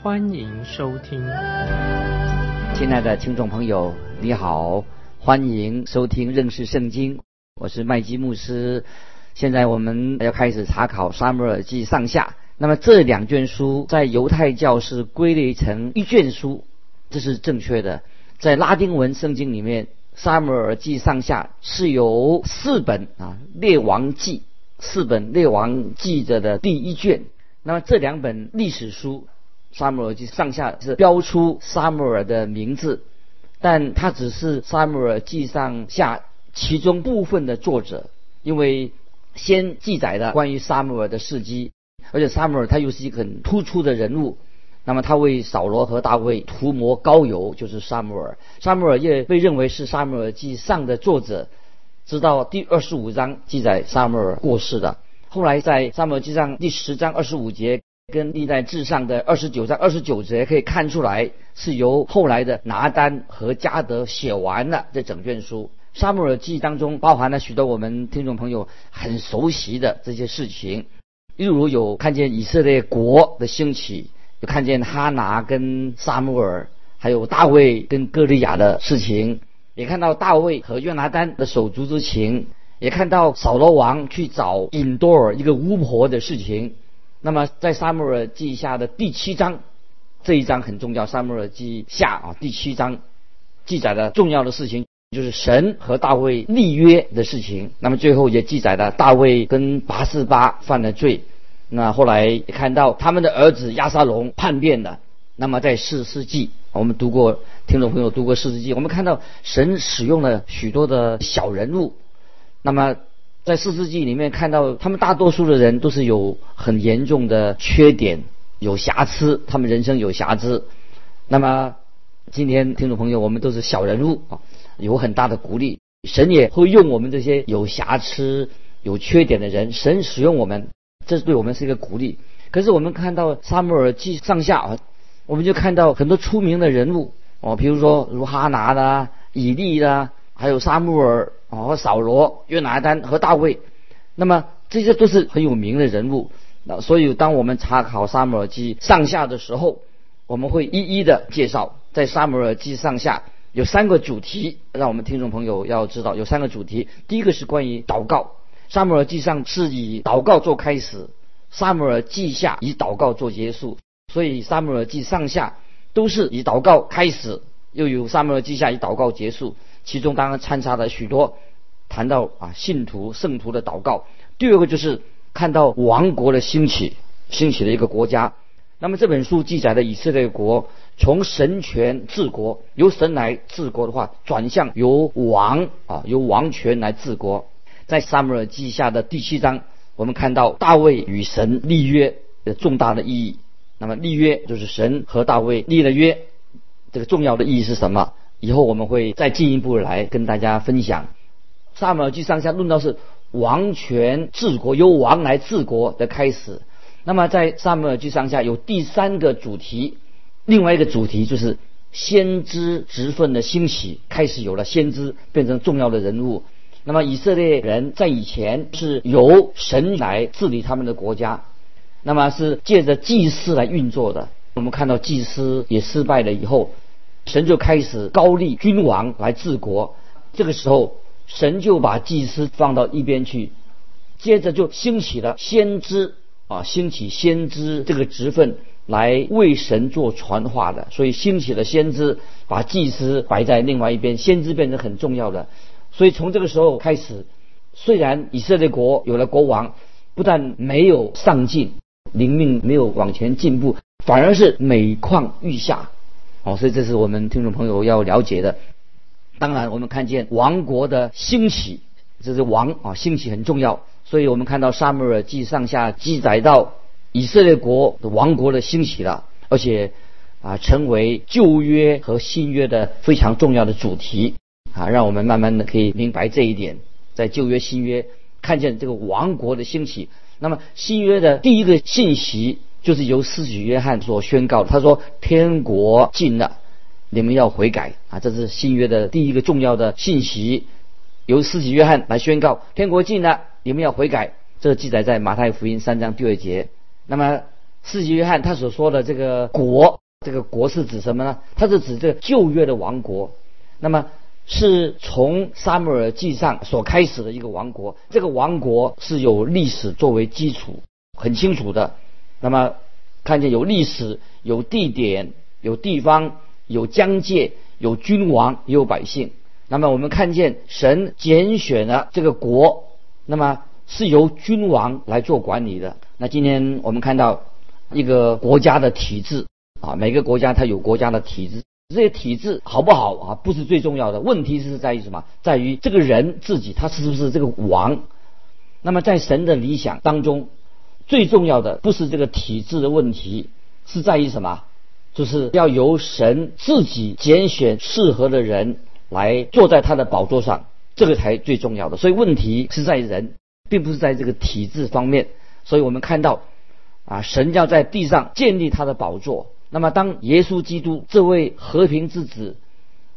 欢迎收听。亲爱的听众朋友，你好，欢迎收听认识圣经，我是麦基牧师。现在我们要开始查考《撒母耳记上下》，那么这两卷书在犹太教是归类成一卷书，这是正确的。在拉丁文圣经里面，《撒母耳记上下》是由四本啊《列王记》四本《列王记》着的第一卷。那么这两本历史书，《撒母耳记上下》是标出撒母耳的名字，但他只是《撒母耳记上下》其中部分的作者，因为。先记载的关于撒母耳的事迹，而且撒母耳他又是一个很突出的人物。那么他为扫罗和大卫涂抹膏油，就是撒母耳。撒母耳也被认为是撒母耳记上的作者，直到第二十五章记载撒母耳过世的。后来在撒母耳记上第十章二十五节跟历代志上的二十九章二十九节可以看出来，是由后来的拿丹和加德写完了这整卷书。沙漠耳记当中包含了许多我们听众朋友很熟悉的这些事情，例如有看见以色列国的兴起，有看见哈拿跟沙姆尔，还有大卫跟歌利亚的事情，也看到大卫和约拿丹的手足之情，也看到扫罗王去找隐多尔一个巫婆的事情。那么在沙漠耳记下的第七章，这一章很重要。沙漠耳记下啊，第七章记载了重要的事情。就是神和大卫立约的事情，那么最后也记载了大卫跟拔示巴犯了罪，那后来也看到他们的儿子亚沙龙叛变了。那么在四世纪，我们读过，听众朋友读过四世纪，我们看到神使用了许多的小人物。那么在四世纪里面看到，他们大多数的人都是有很严重的缺点，有瑕疵，他们人生有瑕疵。那么今天听众朋友，我们都是小人物啊。有很大的鼓励，神也会用我们这些有瑕疵、有缺点的人，神使用我们，这是对我们是一个鼓励。可是我们看到撒母耳记上下啊，我们就看到很多出名的人物哦，比如说如哈拿的、以利的，还有撒母耳啊和扫罗、约拿丹和大卫，那么这些都是很有名的人物。那所以当我们查考撒母耳记上下的时候，我们会一一的介绍在撒母耳记上下。有三个主题，让我们听众朋友要知道。有三个主题，第一个是关于祷告，《沙母尔记上》是以祷告做开始，《沙母尔记下》以祷告做结束。所以《沙母尔记上下》都是以祷告开始，又有《沙母尔记下》以祷告结束。其中当然掺杂了许多谈到啊信徒圣徒的祷告。第二个就是看到王国的兴起，兴起的一个国家。那么这本书记载的以色列国从神权治国，由神来治国的话，转向由王啊，由王权来治国。在撒母耳记下的第七章，我们看到大卫与神立约的重大的意义。那么立约就是神和大卫立了约，这个重要的意义是什么？以后我们会再进一步来跟大家分享。撒母耳记上下论到是王权治国，由王来治国的开始。那么在撒母耳记上下有第三个主题，另外一个主题就是先知职分的兴起，开始有了先知变成重要的人物。那么以色列人在以前是由神来治理他们的国家，那么是借着祭司来运作的。我们看到祭司也失败了以后，神就开始高立君王来治国。这个时候，神就把祭司放到一边去，接着就兴起了先知。啊，兴起先知这个职分来为神做传话的，所以兴起了先知，把祭司摆在另外一边，先知变成很重要的。所以从这个时候开始，虽然以色列国有了国王，不但没有上进，灵命没有往前进步，反而是每况愈下。哦，所以这是我们听众朋友要了解的。当然，我们看见王国的兴起，这是王啊兴起很重要。所以我们看到《沙母尔记》上下记载到以色列国的王国的兴起了，而且啊成为旧约和新约的非常重要的主题啊，让我们慢慢的可以明白这一点，在旧约新约看见这个王国的兴起。那么新约的第一个信息就是由施洗约翰所宣告，他说：“天国近了，你们要悔改啊！”这是新约的第一个重要的信息，由施洗约翰来宣告：“天国近了，你们要悔改。”这个记载在马太福音三章第二节。那么施洗约翰他所说的这个国，这个国是指什么呢？它是指这个旧约的王国。那么是从撒母耳记上所开始的一个王国，这个王国是有历史作为基础，很清楚的。那么看见有历史、有地点、有地方、有疆界、有君王、也有百姓。那么我们看见神拣选了这个国，那么是由君王来做管理的。那今天我们看到一个国家的体制啊，每个国家它有国家的体制。这些体制好不好啊？不是最重要的，问题是在于什么？在于这个人自己，他是不是这个王？那么在神的理想当中，最重要的不是这个体制的问题，是在于什么？就是要由神自己拣选适合的人来坐在他的宝座上，这个才最重要的。所以问题是在人，并不是在这个体制方面。所以我们看到啊，神要在地上建立他的宝座。那么，当耶稣基督这位和平之子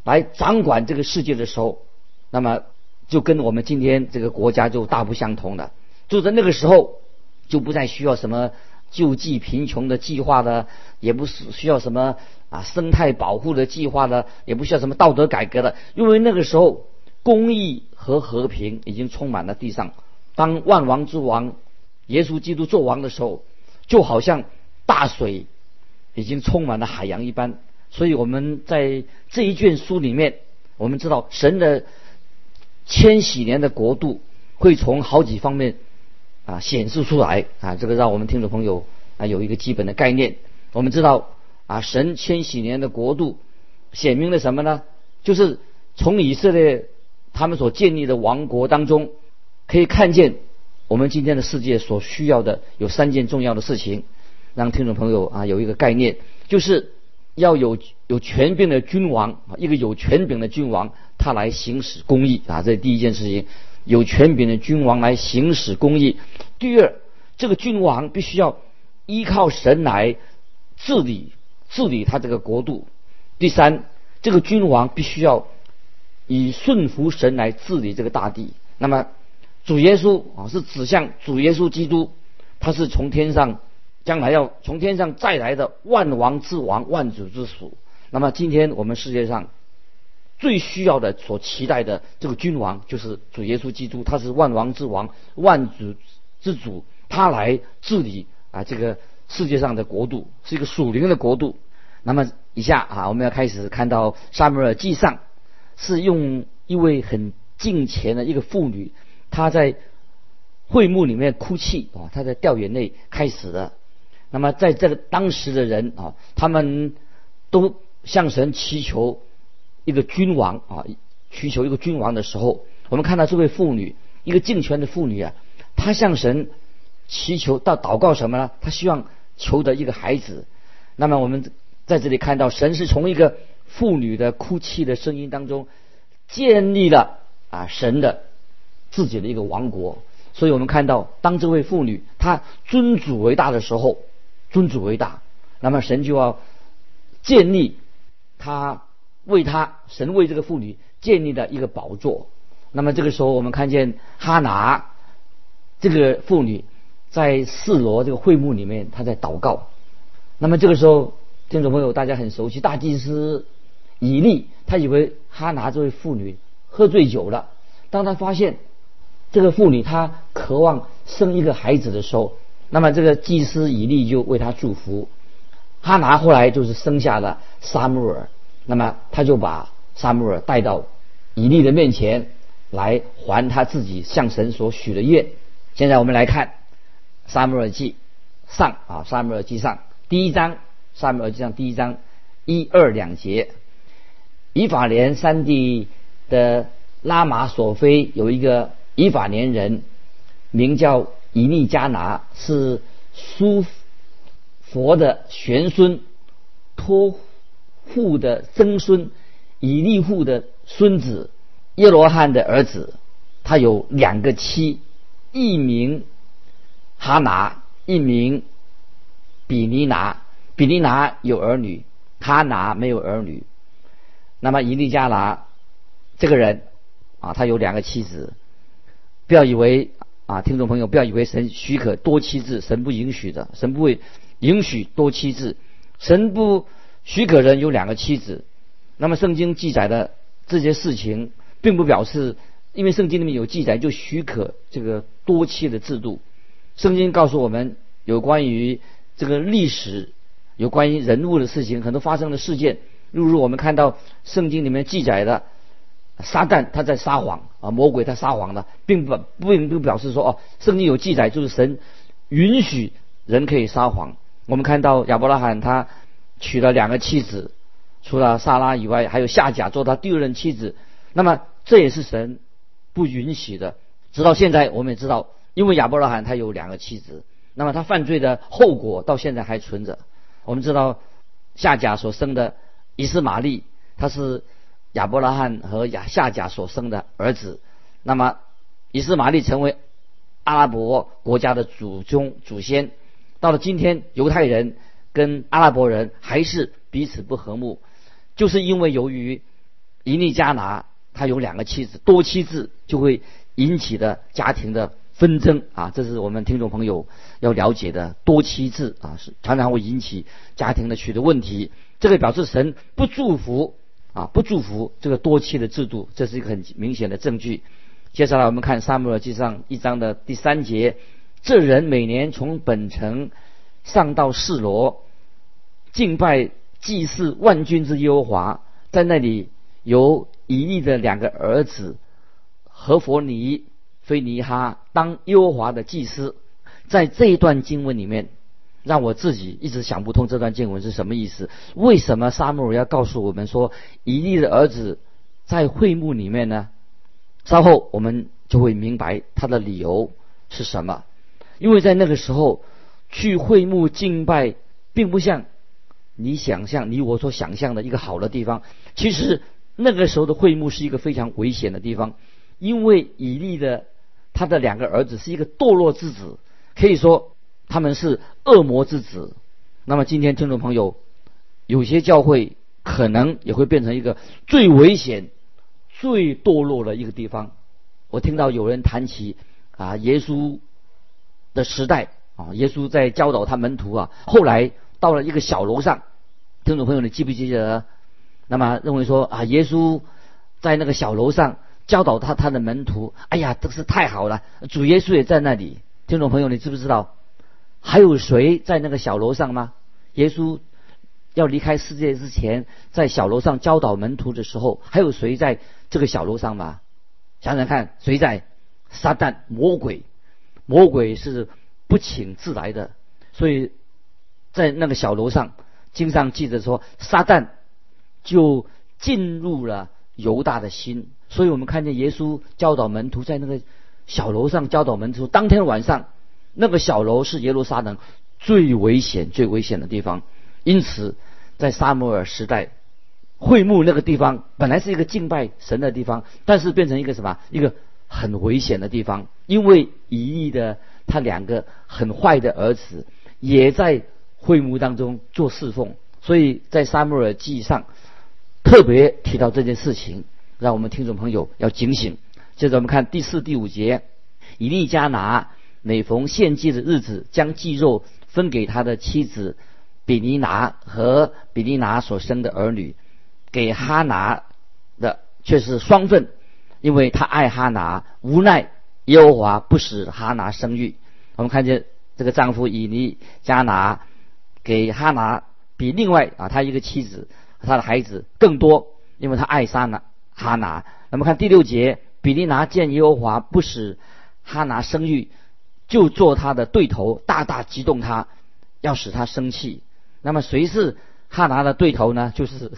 来掌管这个世界的时候，那么就跟我们今天这个国家就大不相同了。就在那个时候，就不再需要什么救济贫穷的计划了，也不是需要什么啊生态保护的计划了，也不需要什么道德改革了，因为那个时候公义和和平已经充满了地上。当万王之王耶稣基督做王的时候，就好像大水。已经充满了海洋一般，所以我们在这一卷书里面，我们知道神的千禧年的国度会从好几方面啊显示出来啊，这个让我们听众朋友啊有一个基本的概念。我们知道啊，神千禧年的国度显明了什么呢？就是从以色列他们所建立的王国当中，可以看见我们今天的世界所需要的有三件重要的事情。让听众朋友啊有一个概念，就是要有有权柄的君王，一个有权柄的君王，他来行使公义啊，这是第一件事情。有权柄的君王来行使公义。第二，这个君王必须要依靠神来治理治理他这个国度。第三，这个君王必须要以顺服神来治理这个大地。那么主耶稣啊是指向主耶稣基督，他是从天上。将来要从天上再来的万王之王、万主之主。那么今天我们世界上最需要的、所期待的这个君王，就是主耶稣基督，他是万王之王、万主之主，他来治理啊这个世界上的国度，是一个属灵的国度。那么以下啊，我们要开始看到撒母耳记上，是用一位很敬虔的一个妇女，她在会幕里面哭泣啊，她在掉眼泪开始的。那么，在这个当时的人啊，他们都向神祈求一个君王啊，祈求一个君王的时候，我们看到这位妇女，一个敬权的妇女啊，她向神祈求到祷告什么呢？她希望求得一个孩子。那么，我们在这里看到，神是从一个妇女的哭泣的声音当中建立了啊神的自己的一个王国。所以我们看到，当这位妇女她尊主为大的时候。尊主为大，那么神就要建立他为他神为这个妇女建立的一个宝座。那么这个时候，我们看见哈拿这个妇女在四罗这个会幕里面，她在祷告。那么这个时候，听众朋友大家很熟悉，大祭司以利，他以为哈拿这位妇女喝醉酒了。当他发现这个妇女她渴望生一个孩子的时候，那么这个祭司以利就为他祝福，哈拿后来就是生下了撒母耳，那么他就把撒母耳带到以利的面前来还他自己向神所许的愿。现在我们来看撒母耳记上啊，撒母耳记上第一章，撒母耳记上第一章一二两节，以法莲山地的拉玛索菲有一个以法莲人，名叫。以利加拿是苏佛的玄孙托户的曾孙以利户的孙子耶罗汉的儿子，他有两个妻，一名哈拿，一名比尼拿。比尼拿有儿女，哈拿没有儿女。那么以利加拿这个人啊，他有两个妻子。不要以为啊，听众朋友，不要以为神许可多妻制，神不允许的，神不会允许多妻制，神不许可人有两个妻子。那么圣经记载的这些事情，并不表示，因为圣经里面有记载就许可这个多妻的制度。圣经告诉我们有关于这个历史。有关于人物的事情，很多发生的事件，例如我们看到圣经里面记载的撒旦他在撒谎啊，魔鬼他撒谎的，并不并不表示说哦，圣经有记载就是神允许人可以撒谎。我们看到亚伯拉罕他娶了两个妻子，除了撒拉以外，还有夏甲做他第二任妻子。那么这也是神不允许的。直到现在我们也知道，因为亚伯拉罕他有两个妻子，那么他犯罪的后果到现在还存着。我们知道夏甲所生的以斯玛利，他是亚伯拉罕和亚夏甲所生的儿子。那么以斯玛利成为阿拉伯国家的祖宗祖先。到了今天，犹太人跟阿拉伯人还是彼此不和睦，就是因为由于伊利加拿他有两个妻子，多妻制就会引起的家庭的。纷争啊，这是我们听众朋友要了解的多妻制啊，是常常会引起家庭的许多问题。这个表示神不祝福啊，不祝福这个多妻的制度，这是一个很明显的证据。接下来我们看撒母耳记上一章的第三节：这人每年从本城上到示罗，敬拜祭祀万军之耶和华，在那里有以利的两个儿子何佛尼。菲尼哈当耶和华的祭司，在这一段经文里面，让我自己一直想不通这段经文是什么意思？为什么沙漠尔要告诉我们说以利的儿子在会幕里面呢？稍后我们就会明白他的理由是什么。因为在那个时候去会幕敬拜，并不像你想象、你我所想象的一个好的地方。其实那个时候的会幕是一个非常危险的地方，因为以利的。他的两个儿子是一个堕落之子，可以说他们是恶魔之子。那么今天听众朋友，有些教会可能也会变成一个最危险、最堕落的一个地方。我听到有人谈起啊，耶稣的时代啊，耶稣在教导他门徒啊，后来到了一个小楼上，听众朋友你记不记得？那么认为说啊，耶稣在那个小楼上。教导他他的门徒，哎呀，真是太好了！主耶稣也在那里。听众朋友，你知不知道还有谁在那个小楼上吗？耶稣要离开世界之前，在小楼上教导门徒的时候，还有谁在这个小楼上吗？想想看，谁在？撒旦、魔鬼，魔鬼是不请自来的。所以在那个小楼上，经上记着说，撒旦就进入了犹大的心。所以我们看见耶稣教导门徒在那个小楼上教导门徒。当天晚上，那个小楼是耶路撒冷最危险、最危险的地方。因此，在撒母耳时代，会幕那个地方本来是一个敬拜神的地方，但是变成一个什么？一个很危险的地方。因为一亿的他两个很坏的儿子也在会幕当中做侍奉，所以在撒母耳记上特别提到这件事情。让我们听众朋友要警醒。接着我们看第四、第五节，以利加拿每逢献祭的日子，将祭肉分给他的妻子比尼拿和比尼拿所生的儿女，给哈拿的却是双份，因为他爱哈拿，无奈耶和华不使哈拿生育。我们看见这个丈夫以尼加拿给哈拿比另外啊他一个妻子他的孩子更多，因为他爱撒拿。哈拿，那么看第六节，比利拿见耶和华不使哈拿生育，就做他的对头，大大激动他，要使他生气。那么谁是哈拿的对头呢？就是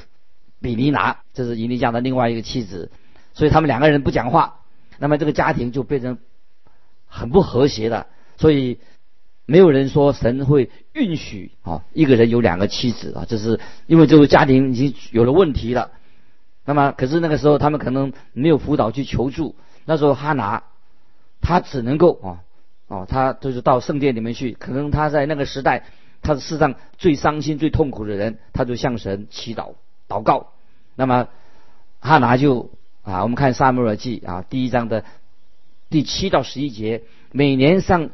比利拿，这是伊利家的另外一个妻子。所以他们两个人不讲话，那么这个家庭就变成很不和谐的。所以没有人说神会允许啊一个人有两个妻子啊，这是因为这个家庭已经有了问题了。那么，可是那个时候他们可能没有辅导去求助。那时候哈拿，他只能够啊哦，他就是到圣殿里面去。可能他在那个时代，他是世上最伤心、最痛苦的人，他就向神祈祷祷告。那么哈拿就啊，我们看撒母耳记啊第一章的第七到十一节，每年上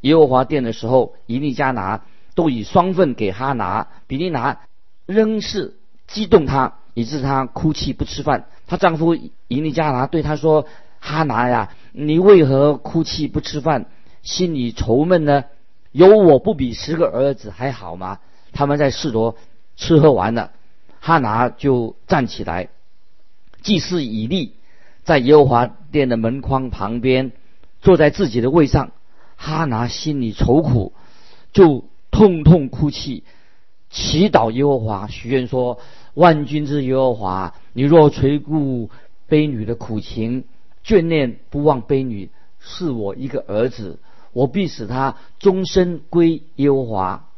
耶和华殿的时候，以利加拿都以双份给哈拿，比利拿仍是激动他。以致她哭泣不吃饭。她丈夫伊利加拿对她说：“哈拿呀，你为何哭泣不吃饭，心里愁闷呢？有我不比十个儿子还好吗？”他们在示罗吃喝完了，哈拿就站起来，祭司以利在耶和华殿的门框旁边坐在自己的位上。哈拿心里愁苦，就痛痛哭泣，祈祷耶和华，许愿说。万军之耶和华，你若垂顾卑女的苦情，眷念不忘卑女，是我一个儿子，我必使他终身归耶和华，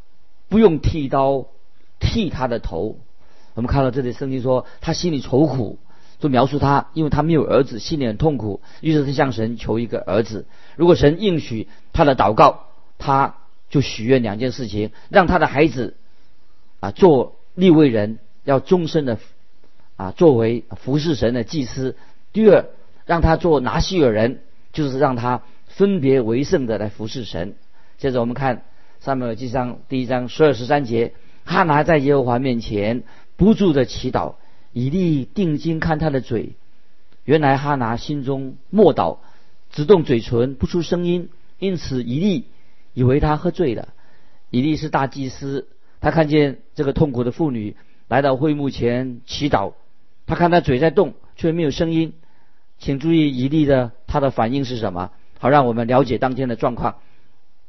不用剃刀剃他的头。我们看到这里圣经说，他心里愁苦，就描述他，因为他没有儿子，心里很痛苦，于是他向神求一个儿子。如果神应许他的祷告，他就许愿两件事情：让他的孩子啊做立位人。要终身的啊，作为服侍神的祭司。第二，让他做拿西尔人，就是让他分别为圣的来服侍神。接着我们看上面记上第一章十二十三节，哈拿在耶和华面前不住的祈祷，以利定睛看他的嘴，原来哈拿心中默祷，只动嘴唇不出声音，因此以利以为他喝醉了。以利是大祭司，他看见这个痛苦的妇女。来到会幕前祈祷，他看他嘴在动，却没有声音。请注意以利的他的反应是什么？好让我们了解当天的状况。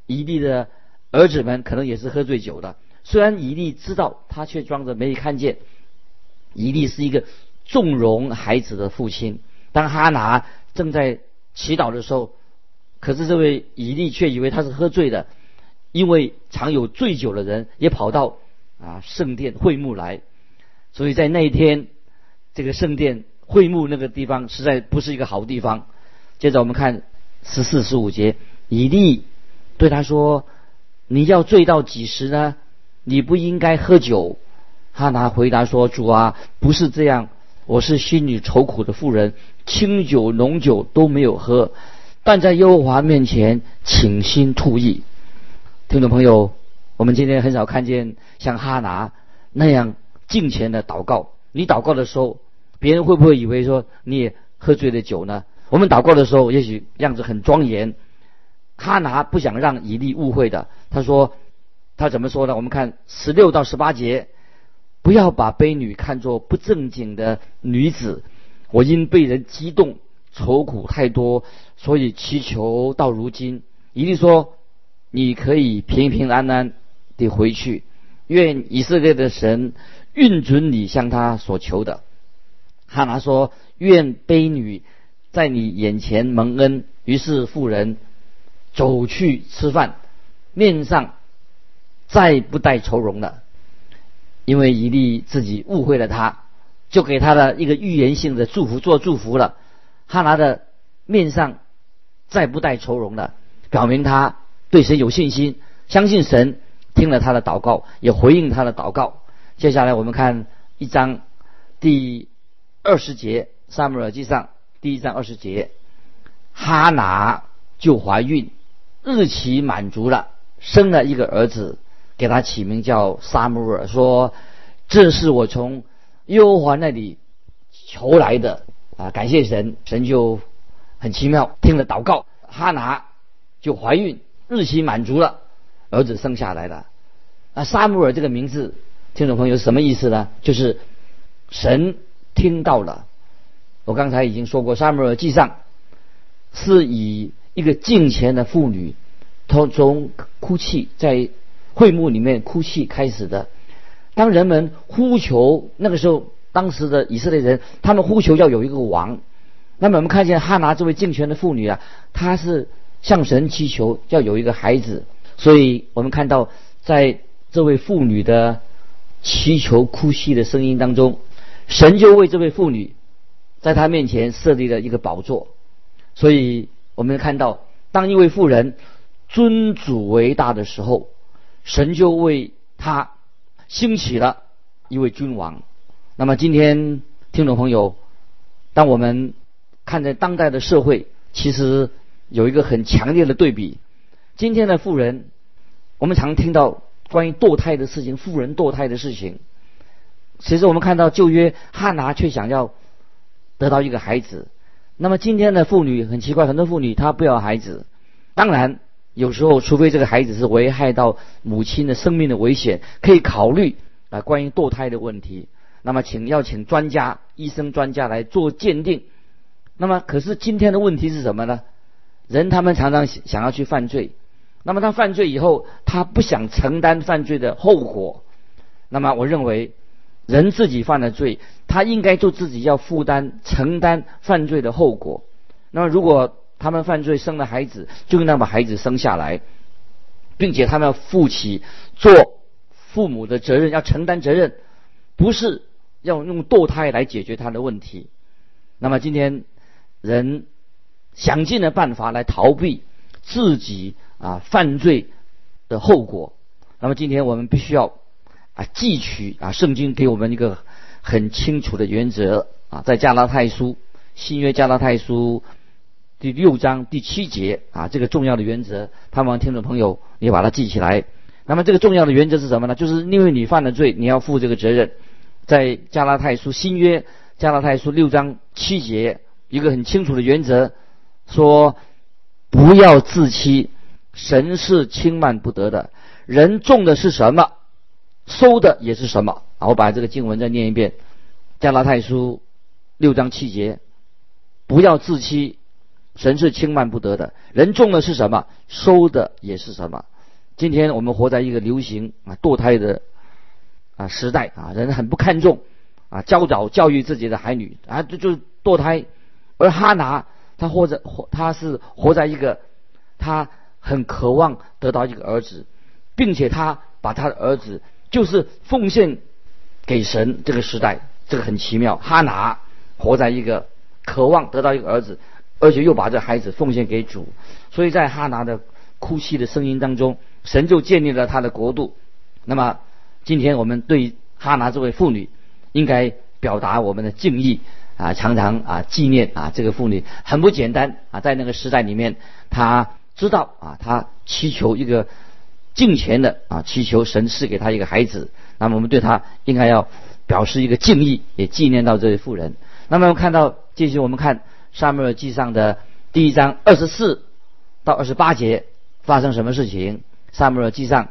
以利的儿子们可能也是喝醉酒的，虽然以利知道，他却装着没看见。以利是一个纵容孩子的父亲。当哈拿正在祈祷的时候，可是这位以利却以为他是喝醉的，因为常有醉酒的人也跑到啊圣殿会幕来。所以在那一天，这个圣殿会幕那个地方实在不是一个好地方。接着我们看十四十五节，以利对他说：“你要醉到几时呢？你不应该喝酒。”哈拿回答说：“主啊，不是这样，我是心里愁苦的妇人，清酒浓酒都没有喝，但在耶和华面前倾心吐意。”听众朋友，我们今天很少看见像哈拿那样。敬虔的祷告，你祷告的时候，别人会不会以为说你也喝醉了酒呢？我们祷告的时候，也许样子很庄严。哈拿不想让以利误会的，他说他怎么说呢？我们看十六到十八节，不要把卑女看作不正经的女子。我因被人激动，愁苦太多，所以祈求到如今。一定说，你可以平平安安地回去。愿以色列的神。运准你向他所求的，哈拿说：“愿卑女在你眼前蒙恩。”于是妇人走去吃饭，面上再不带愁容了，因为以利自己误会了他，就给他的一个预言性的祝福做祝福了。哈拿的面上再不带愁容了，表明他对神有信心，相信神听了他的祷告，也回应他的祷告。接下来我们看一章第二十节，《撒母耳记上》第一章二十节，哈拿就怀孕，日期满足了，生了一个儿子，给他起名叫撒母耳，说这是我从耶和华那里求来的啊！感谢神，神就很奇妙，听了祷告，哈拿就怀孕，日期满足了，儿子生下来了。啊，撒母耳这个名字。听众朋友，什么意思呢？就是神听到了。我刚才已经说过，《撒母耳记上》是以一个敬虔的妇女，从从哭泣在会幕里面哭泣开始的。当人们呼求那个时候，当时的以色列人，他们呼求要有一个王。那么我们看见哈拿这位敬虔的妇女啊，她是向神祈求要有一个孩子。所以我们看到，在这位妇女的祈求哭泣的声音当中，神就为这位妇女在她面前设立了一个宝座。所以我们看到，当一位妇人尊主为大的时候，神就为他兴起了一位君王。那么今天听众朋友，当我们看在当代的社会，其实有一个很强烈的对比。今天的妇人，我们常听到关于堕胎的事情，妇人堕胎的事情。其实我们看到旧约汉拿却想要得到一个孩子。那么今天的妇女很奇怪，很多妇女她不要孩子。当然，有时候除非这个孩子是危害到母亲的生命的危险，可以考虑啊关于堕胎的问题。那么，请要请专家、医生专家来做鉴定。那么，可是今天的问题是什么呢？人他们常常想要去犯罪，那么他犯罪以后，他不想承担犯罪的后果。那么，我认为人自己犯了罪，他应该就自己要负担、承担犯罪的后果。那么，如果他们犯罪生了孩子，就应当把孩子生下来，并且他们要负起做父母的责任，要承担责任，不是。要用堕胎来解决他的问题，那么今天人想尽了办法来逃避自己啊犯罪的后果。那么今天我们必须要啊汲取啊圣经给我们一个很清楚的原则啊，在加拉太书新约加拉太书第六章第七节啊这个重要的原则，盼望听众朋友你把它记起来。那么这个重要的原则是什么呢？就是因为你犯了罪，你要负这个责任。在加拉太书新约加拉太书六章七节，一个很清楚的原则，说不要自欺，神是轻慢不得的。人种的是什么，收的也是什么。啊，我把这个经文再念一遍：加拉太书六章七节，不要自欺，神是轻慢不得的。人种的是什么，收的也是什么。今天我们活在一个流行啊堕胎的。啊，时代啊，人很不看重啊，教早教育自己的孩女啊，就就堕胎。而哈拿他或者活，他是活在一个他很渴望得到一个儿子，并且他把他的儿子就是奉献给神。这个时代，这个很奇妙。哈拿活在一个渴望得到一个儿子，而且又把这孩子奉献给主。所以在哈拿的哭泣的声音当中，神就建立了他的国度。那么。今天我们对哈拿这位妇女，应该表达我们的敬意啊，常常啊纪念啊这个妇女很不简单啊，在那个时代里面，她知道啊，她祈求一个敬虔的啊，祈求神赐给她一个孩子，那么我们对她应该要表示一个敬意，也纪念到这位妇人。那么看到继续我们看沙漠耳记上的第一章二十四到二十八节发生什么事情？沙漠耳记上。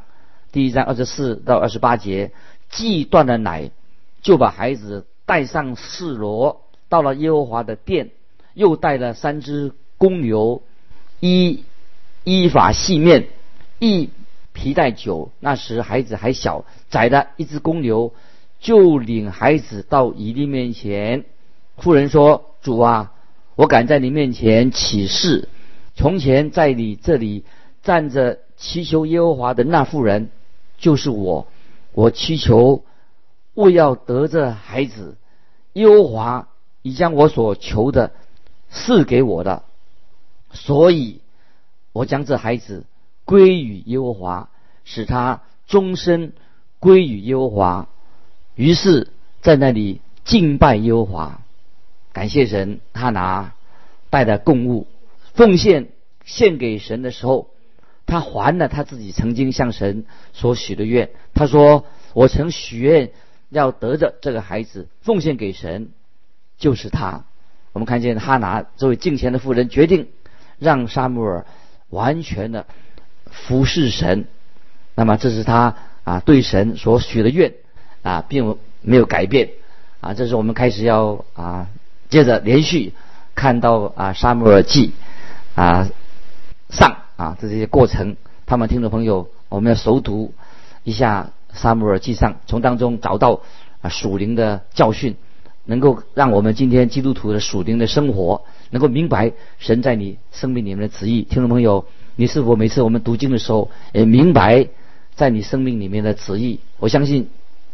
第一章二十四到二十八节，既断了奶，就把孩子带上示罗，到了耶和华的殿，又带了三只公牛，一依法细面，一皮带酒。那时孩子还小，宰了一只公牛，就领孩子到以利面前。妇人说：“主啊，我敢在你面前起誓，从前在你这里站着祈求耶和华的那妇人。”就是我，我祈求为要得这孩子，耶和华已将我所求的赐给我的，所以我将这孩子归于耶和华，使他终身归于耶和华。于是，在那里敬拜耶和华，感谢神。他拿带的供物奉献献给神的时候。他还了他自己曾经向神所许的愿。他说：“我曾许愿要得着这个孩子，奉献给神，就是他。”我们看见哈拿这位敬虔的妇人决定让沙穆尔完全的服侍神。那么这是他啊对神所许的愿啊，并没有改变啊。这是我们开始要啊接着连续看到啊沙穆尔记啊上。啊，这些过程，他们听众朋友，我们要熟读一下《沙姆尔记上》，从当中找到啊属灵的教训，能够让我们今天基督徒的属灵的生活能够明白神在你生命里面的旨意。听众朋友，你是否每次我们读经的时候，也明白在你生命里面的旨意？我相信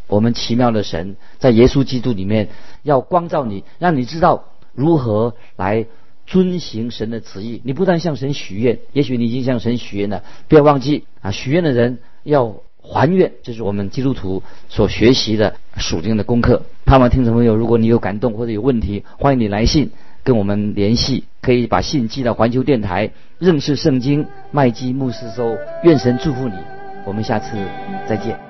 我们奇妙的神在耶稣基督里面要光照你，让你知道如何来遵行神的旨意。你不但向神许愿，也许你已经向神许愿了，不要忘记啊！许愿的人要还愿，这是我们基督徒所学习的属灵的功课。盼望听众朋友，如果你有感动或者有问题，欢迎你来信跟我们联系，可以把信寄到环球电台认识圣经麦基牧师收。愿神祝福你，我们下次再见。